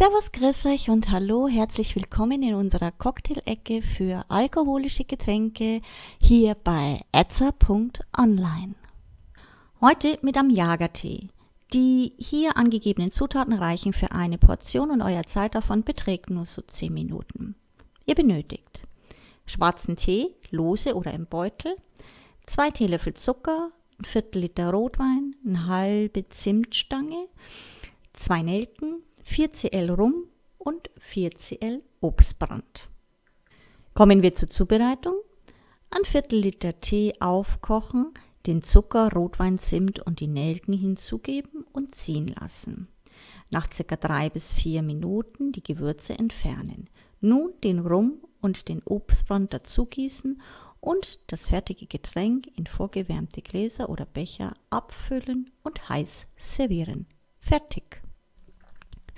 Servus, grüß euch und hallo, herzlich willkommen in unserer Cocktail-Ecke für alkoholische Getränke hier bei etzer.online. Heute mit am Jagertee. Die hier angegebenen Zutaten reichen für eine Portion und euer Zeit davon beträgt nur so 10 Minuten. Ihr benötigt schwarzen Tee, lose oder im Beutel, 2 Teelöffel Zucker, ein Viertel Liter Rotwein, eine halbe Zimtstange, zwei Nelken, 4 Cl Rum und 4 Cl Obstbrand. Kommen wir zur Zubereitung. Ein Viertel Liter Tee aufkochen, den Zucker, Rotwein, Zimt und die Nelken hinzugeben und ziehen lassen. Nach ca. 3 bis 4 Minuten die Gewürze entfernen. Nun den Rum und den Obstbrand dazugießen und das fertige Getränk in vorgewärmte Gläser oder Becher abfüllen und heiß servieren. Fertig.